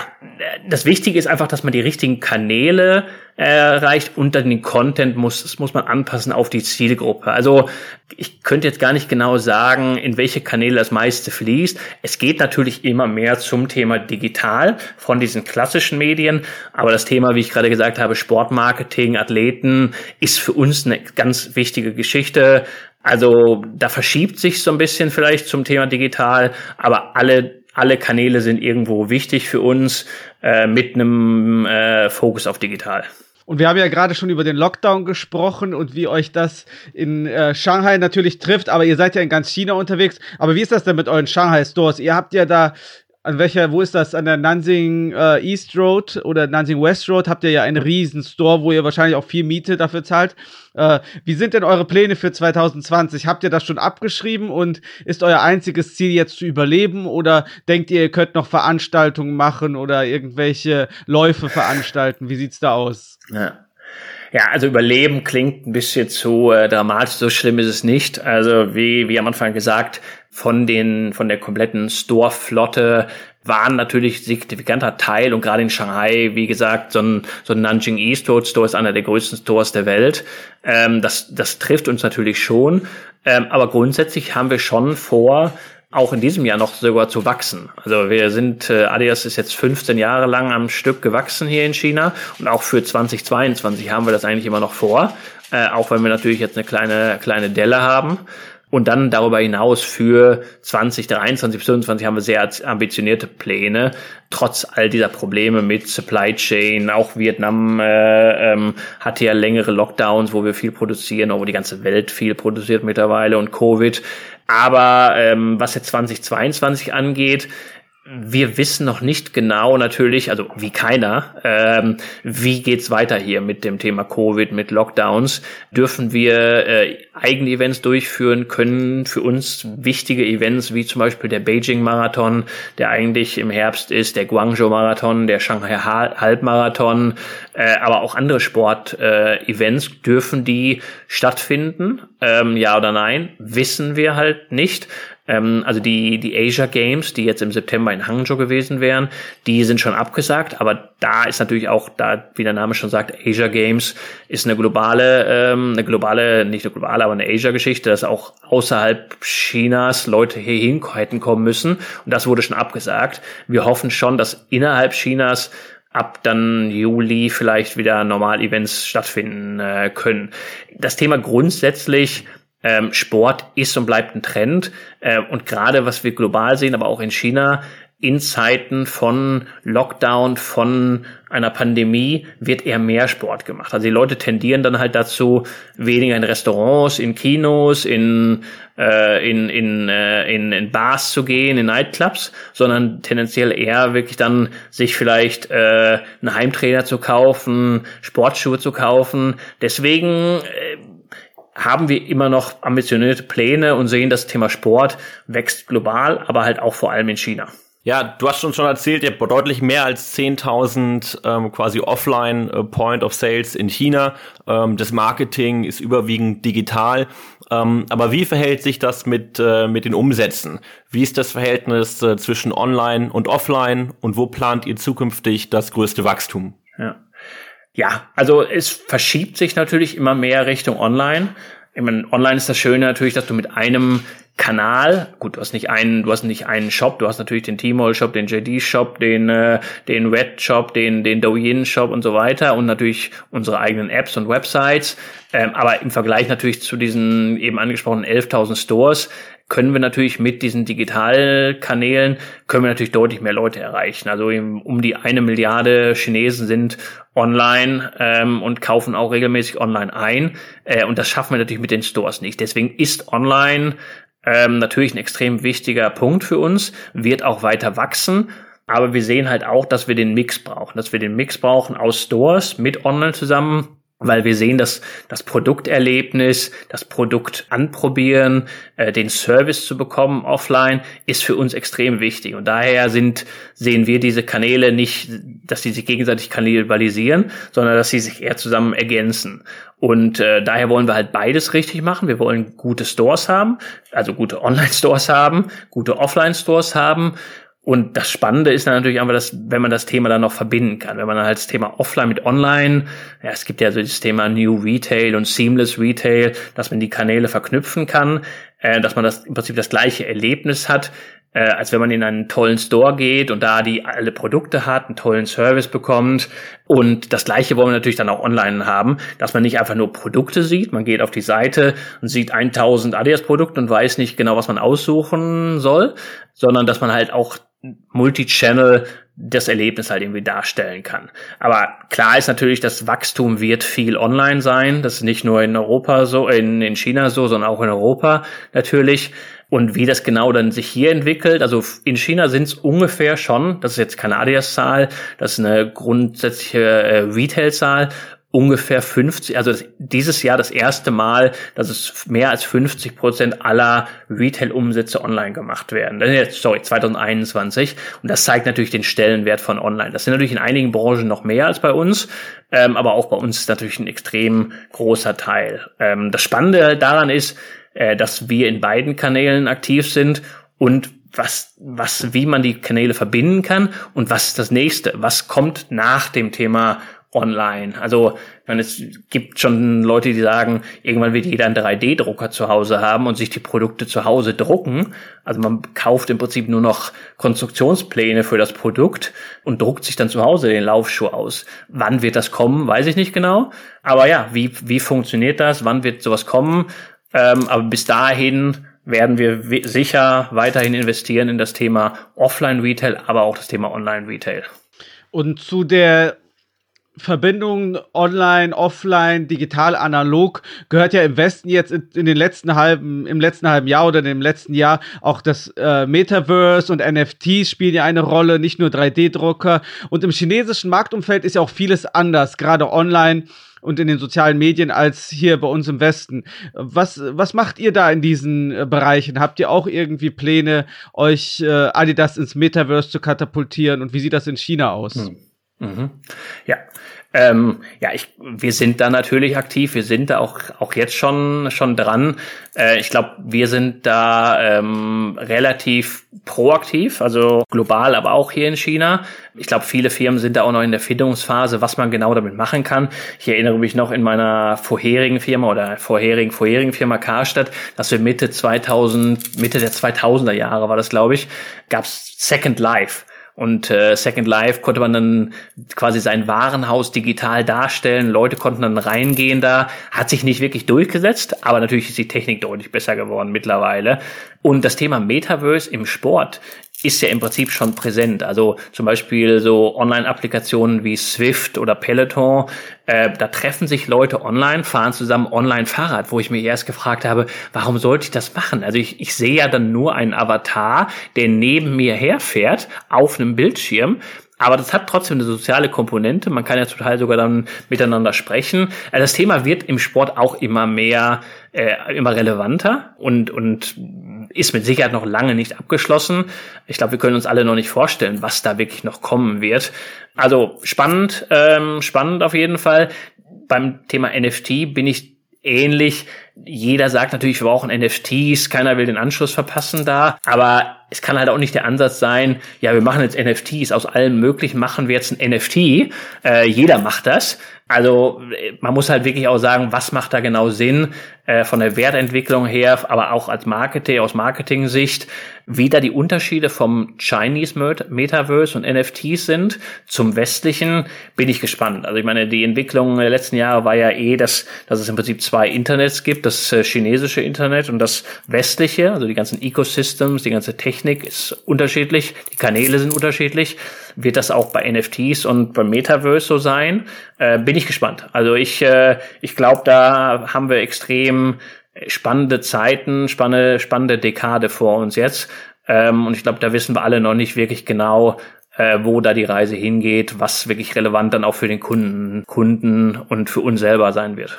das Wichtige ist einfach, dass man die richtigen Kanäle erreicht und dann den Content muss, das muss man anpassen auf die Zielgruppe. Also ich könnte jetzt gar nicht genau sagen, in welche Kanäle das meiste fließt. Es geht natürlich immer mehr zum Thema digital von diesen klassischen Medien, aber das Thema, wie ich gerade gesagt habe, Sportmarketing, Athleten, ist für uns eine ganz wichtige Geschichte. Also da verschiebt sich so ein bisschen vielleicht zum Thema digital, aber alle alle Kanäle sind irgendwo wichtig für uns äh, mit einem äh, Fokus auf digital. Und wir haben ja gerade schon über den Lockdown gesprochen und wie euch das in äh, Shanghai natürlich trifft, aber ihr seid ja in ganz China unterwegs. Aber wie ist das denn mit euren Shanghai-Stores? Ihr habt ja da an welcher, wo ist das? An der Nansing äh, East Road oder Nansing West Road habt ihr ja einen riesen Store, wo ihr wahrscheinlich auch viel Miete dafür zahlt. Äh, wie sind denn eure Pläne für 2020? Habt ihr das schon abgeschrieben und ist euer einziges Ziel jetzt zu überleben oder denkt ihr, ihr könnt noch Veranstaltungen machen oder irgendwelche Läufe veranstalten? Wie sieht's da aus? Ja. Ja, also Überleben klingt ein bisschen zu äh, dramatisch, so schlimm ist es nicht. Also wie, wie am Anfang gesagt, von den, von der kompletten Store-Flotte waren natürlich signifikanter Teil und gerade in Shanghai, wie gesagt, so ein, so ein Nanjing Eastwood Store ist einer der größten Stores der Welt. Ähm, das, das trifft uns natürlich schon. Ähm, aber grundsätzlich haben wir schon vor, auch in diesem Jahr noch sogar zu wachsen. Also wir sind, äh, Adidas ist jetzt 15 Jahre lang am Stück gewachsen hier in China und auch für 2022 haben wir das eigentlich immer noch vor, äh, auch wenn wir natürlich jetzt eine kleine, kleine Delle haben. Und dann darüber hinaus für 2023, 2025 haben wir sehr ambitionierte Pläne, trotz all dieser Probleme mit Supply Chain. Auch Vietnam äh, ähm, hatte ja längere Lockdowns, wo wir viel produzieren, wo die ganze Welt viel produziert mittlerweile und Covid. Aber ähm, was jetzt 2022 angeht, wir wissen noch nicht genau natürlich, also wie keiner, ähm, wie geht's weiter hier mit dem Thema Covid, mit Lockdowns. Dürfen wir äh, eigene Events durchführen, können für uns wichtige Events wie zum Beispiel der Beijing-Marathon, der eigentlich im Herbst ist, der Guangzhou-Marathon, der Shanghai Halbmarathon, äh, aber auch andere Sport-Events, äh, dürfen die stattfinden? Ähm, ja oder nein? Wissen wir halt nicht. Ähm, also die, die Asia Games, die jetzt im September in Hangzhou gewesen wären, die sind schon abgesagt, aber da ist natürlich auch, da, wie der Name schon sagt, Asia Games ist eine globale, ähm, eine globale, nicht eine globale, aber eine Asia-Geschichte, dass auch außerhalb Chinas Leute hierhin hätten kommen müssen. Und das wurde schon abgesagt. Wir hoffen schon, dass innerhalb Chinas ab dann Juli vielleicht wieder Normal-Events stattfinden äh, können. Das Thema grundsätzlich ähm, Sport ist und bleibt ein Trend. Äh, und gerade was wir global sehen, aber auch in China, in Zeiten von Lockdown, von einer Pandemie wird eher mehr Sport gemacht. Also die Leute tendieren dann halt dazu, weniger in Restaurants, in Kinos, in, äh, in, in, äh, in, in Bars zu gehen, in Nightclubs, sondern tendenziell eher wirklich dann sich vielleicht äh, einen Heimtrainer zu kaufen, Sportschuhe zu kaufen. Deswegen äh, haben wir immer noch ambitionierte Pläne und sehen, das Thema Sport wächst global, aber halt auch vor allem in China. Ja, du hast uns schon erzählt, ihr habt deutlich mehr als 10.000 ähm, quasi Offline äh, Point of Sales in China. Ähm, das Marketing ist überwiegend digital. Ähm, aber wie verhält sich das mit, äh, mit den Umsätzen? Wie ist das Verhältnis äh, zwischen Online und Offline und wo plant ihr zukünftig das größte Wachstum? Ja. Ja, also es verschiebt sich natürlich immer mehr Richtung Online. Ich meine, online ist das Schöne natürlich, dass du mit einem Kanal, gut, du hast nicht einen, du hast nicht einen Shop, du hast natürlich den Tmall Shop, den JD Shop, den äh, den Red Shop, den den Douyin Shop und so weiter und natürlich unsere eigenen Apps und Websites, ähm, aber im Vergleich natürlich zu diesen eben angesprochenen 11.000 Stores können wir natürlich mit diesen Digitalkanälen, können wir natürlich deutlich mehr Leute erreichen. Also um die eine Milliarde Chinesen sind online ähm, und kaufen auch regelmäßig online ein. Äh, und das schaffen wir natürlich mit den Stores nicht. Deswegen ist online ähm, natürlich ein extrem wichtiger Punkt für uns, wird auch weiter wachsen. Aber wir sehen halt auch, dass wir den Mix brauchen, dass wir den Mix brauchen aus Stores mit online zusammen weil wir sehen, dass das Produkterlebnis, das Produkt anprobieren, äh, den Service zu bekommen offline, ist für uns extrem wichtig. Und daher sind, sehen wir diese Kanäle nicht, dass sie sich gegenseitig kannibalisieren, sondern dass sie sich eher zusammen ergänzen. Und äh, daher wollen wir halt beides richtig machen. Wir wollen gute Stores haben, also gute Online-Stores haben, gute Offline-Stores haben, und das Spannende ist dann natürlich einfach, dass, wenn man das Thema dann noch verbinden kann, wenn man dann halt das Thema Offline mit Online, ja, es gibt ja so das Thema New Retail und Seamless Retail, dass man die Kanäle verknüpfen kann, äh, dass man das im Prinzip das gleiche Erlebnis hat, äh, als wenn man in einen tollen Store geht und da die alle Produkte hat, einen tollen Service bekommt. Und das gleiche wollen wir natürlich dann auch online haben, dass man nicht einfach nur Produkte sieht, man geht auf die Seite und sieht 1000 Adidas Produkte und weiß nicht genau, was man aussuchen soll, sondern dass man halt auch Multi-Channel das Erlebnis halt irgendwie darstellen kann. Aber klar ist natürlich, das Wachstum wird viel online sein. Das ist nicht nur in Europa so, in, in China so, sondern auch in Europa natürlich. Und wie das genau dann sich hier entwickelt, also in China sind es ungefähr schon, das ist jetzt Kanadiers Zahl, das ist eine grundsätzliche äh, Retail-Zahl, ungefähr 50, also dieses Jahr das erste Mal, dass es mehr als 50 Prozent aller Retail-Umsätze online gemacht werden. Ist jetzt, sorry, 2021. Und das zeigt natürlich den Stellenwert von online. Das sind natürlich in einigen Branchen noch mehr als bei uns, ähm, aber auch bei uns ist natürlich ein extrem großer Teil. Ähm, das Spannende daran ist, äh, dass wir in beiden Kanälen aktiv sind und was, was, wie man die Kanäle verbinden kann und was ist das nächste? Was kommt nach dem Thema online. Also meine, es gibt schon Leute, die sagen, irgendwann wird jeder einen 3D-Drucker zu Hause haben und sich die Produkte zu Hause drucken. Also man kauft im Prinzip nur noch Konstruktionspläne für das Produkt und druckt sich dann zu Hause den Laufschuh aus. Wann wird das kommen, weiß ich nicht genau. Aber ja, wie, wie funktioniert das? Wann wird sowas kommen? Ähm, aber bis dahin werden wir sicher weiterhin investieren in das Thema Offline-Retail, aber auch das Thema Online-Retail. Und zu der Verbindung online, offline, digital, analog gehört ja im Westen jetzt in, den letzten halben, im letzten halben Jahr oder im letzten Jahr auch das äh, Metaverse und NFTs spielen ja eine Rolle, nicht nur 3D-Drucker. Und im chinesischen Marktumfeld ist ja auch vieles anders, gerade online und in den sozialen Medien als hier bei uns im Westen. Was, was macht ihr da in diesen äh, Bereichen? Habt ihr auch irgendwie Pläne, euch äh, Adidas ins Metaverse zu katapultieren und wie sieht das in China aus? Hm. Mhm. Ja, Ähm, ja, ich, wir sind da natürlich aktiv. Wir sind da auch, auch jetzt schon, schon dran. Äh, ich glaube, wir sind da ähm, relativ proaktiv, also global, aber auch hier in China. Ich glaube, viele Firmen sind da auch noch in der Findungsphase, was man genau damit machen kann. Ich erinnere mich noch in meiner vorherigen Firma oder vorherigen, vorherigen Firma Karstadt, dass wir Mitte 2000, Mitte der 2000er Jahre war das, glaube ich, gab's Second Life. Und äh, Second Life konnte man dann quasi sein Warenhaus digital darstellen. Leute konnten dann reingehen da. Hat sich nicht wirklich durchgesetzt, aber natürlich ist die Technik deutlich besser geworden mittlerweile. Und das Thema Metaverse im Sport ist ja im Prinzip schon präsent. Also zum Beispiel so Online-Applikationen wie Swift oder Peloton, äh, da treffen sich Leute online, fahren zusammen online Fahrrad, wo ich mir erst gefragt habe, warum sollte ich das machen? Also ich, ich sehe ja dann nur einen Avatar, der neben mir herfährt auf einem Bildschirm aber das hat trotzdem eine soziale Komponente. Man kann ja total sogar dann miteinander sprechen. Also das Thema wird im Sport auch immer mehr, äh, immer relevanter und, und ist mit Sicherheit noch lange nicht abgeschlossen. Ich glaube, wir können uns alle noch nicht vorstellen, was da wirklich noch kommen wird. Also spannend, ähm, spannend auf jeden Fall. Beim Thema NFT bin ich ähnlich. Jeder sagt natürlich, wir brauchen NFTs, keiner will den Anschluss verpassen da, aber es kann halt auch nicht der Ansatz sein, ja, wir machen jetzt NFTs, aus allem möglichen machen wir jetzt ein NFT, äh, jeder macht das. Also man muss halt wirklich auch sagen, was macht da genau Sinn äh, von der Wertentwicklung her, aber auch als Marketing, aus Marketing-Sicht, wie da die Unterschiede vom Chinese Metaverse und NFTs sind zum westlichen, bin ich gespannt. Also ich meine, die Entwicklung der letzten Jahre war ja eh, dass, dass es im Prinzip zwei Internets gibt, das äh, chinesische Internet und das westliche, also die ganzen Ecosystems, die ganze Technik ist unterschiedlich, die Kanäle sind unterschiedlich. Wird das auch bei NFTs und beim Metaverse so sein? Äh, bin ich gespannt. Also ich, äh, ich glaube, da haben wir extrem spannende Zeiten, spannende, spannende Dekade vor uns jetzt. Ähm, und ich glaube, da wissen wir alle noch nicht wirklich genau, äh, wo da die Reise hingeht, was wirklich relevant dann auch für den Kunden, Kunden und für uns selber sein wird.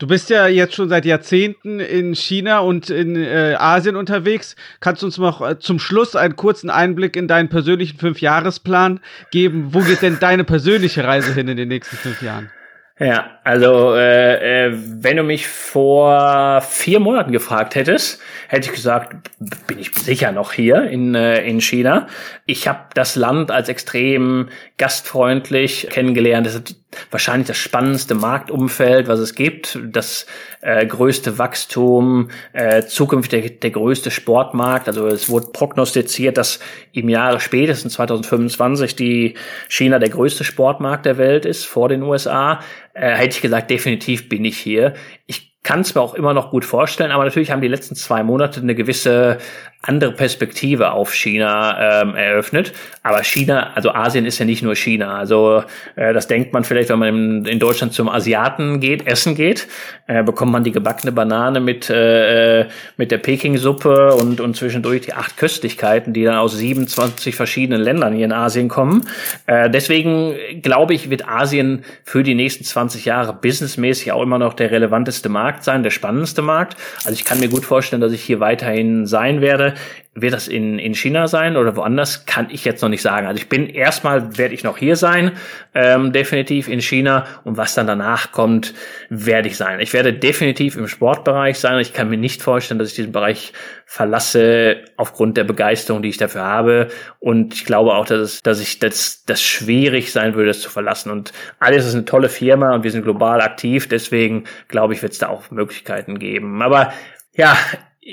Du bist ja jetzt schon seit Jahrzehnten in China und in äh, Asien unterwegs. Kannst du uns noch äh, zum Schluss einen kurzen Einblick in deinen persönlichen Fünfjahresplan geben? Wo geht denn deine persönliche Reise hin in den nächsten fünf Jahren? Ja, also äh, äh, wenn du mich vor vier Monaten gefragt hättest, hätte ich gesagt, bin ich sicher noch hier in, äh, in China. Ich habe das Land als extrem gastfreundlich kennengelernt. Das ist wahrscheinlich das spannendste Marktumfeld, was es gibt. Das äh, größte Wachstum, äh, zukünftig der, der größte Sportmarkt. Also es wurde prognostiziert, dass im Jahre spätestens 2025 die China der größte Sportmarkt der Welt ist vor den USA. Äh, hätte ich gesagt, definitiv bin ich hier. Ich kann es mir auch immer noch gut vorstellen, aber natürlich haben die letzten zwei Monate eine gewisse andere Perspektive auf China ähm, eröffnet. Aber China, also Asien ist ja nicht nur China. Also äh, das denkt man vielleicht, wenn man in, in Deutschland zum Asiaten geht, essen geht, äh, bekommt man die gebackene Banane mit äh, mit der Peking-Suppe und und zwischendurch die acht Köstlichkeiten, die dann aus 27 verschiedenen Ländern hier in Asien kommen. Äh, deswegen glaube ich, wird Asien für die nächsten 20 Jahre businessmäßig auch immer noch der relevanteste Markt sein, der spannendste Markt. Also ich kann mir gut vorstellen, dass ich hier weiterhin sein werde. Wird das in, in China sein oder woanders, kann ich jetzt noch nicht sagen. Also ich bin erstmal, werde ich noch hier sein, ähm, definitiv in China. Und was dann danach kommt, werde ich sein. Ich werde definitiv im Sportbereich sein. Ich kann mir nicht vorstellen, dass ich diesen Bereich verlasse aufgrund der Begeisterung, die ich dafür habe. Und ich glaube auch, dass, es, dass ich das, das schwierig sein würde, das zu verlassen. Und alles ist eine tolle Firma und wir sind global aktiv. Deswegen glaube ich, wird es da auch Möglichkeiten geben. Aber ja,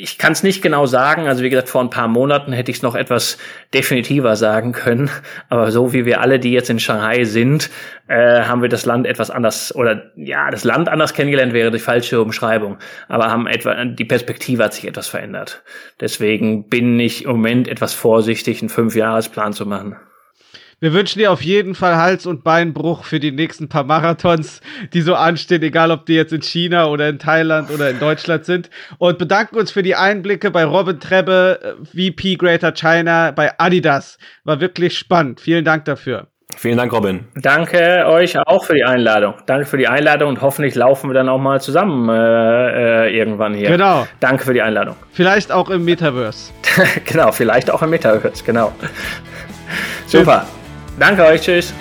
ich kann es nicht genau sagen. Also wie gesagt, vor ein paar Monaten hätte ich es noch etwas definitiver sagen können. <laughs> Aber so wie wir alle, die jetzt in Shanghai sind, äh, haben wir das Land etwas anders oder ja, das Land anders kennengelernt wäre die falsche Umschreibung. Aber haben etwa die Perspektive hat sich etwas verändert. Deswegen bin ich im Moment etwas vorsichtig, einen Fünfjahresplan zu machen. Wir wünschen dir auf jeden Fall Hals- und Beinbruch für die nächsten paar Marathons, die so anstehen, egal ob die jetzt in China oder in Thailand oder in Deutschland sind. Und bedanken uns für die Einblicke bei Robin Trebbe, VP Greater China bei Adidas. War wirklich spannend. Vielen Dank dafür. Vielen Dank, Robin. Danke euch auch für die Einladung. Danke für die Einladung und hoffentlich laufen wir dann auch mal zusammen äh, äh, irgendwann hier. Genau. Danke für die Einladung. Vielleicht auch im Metaverse. <laughs> genau, vielleicht auch im Metaverse, genau. Super. Danke euch, tschüss.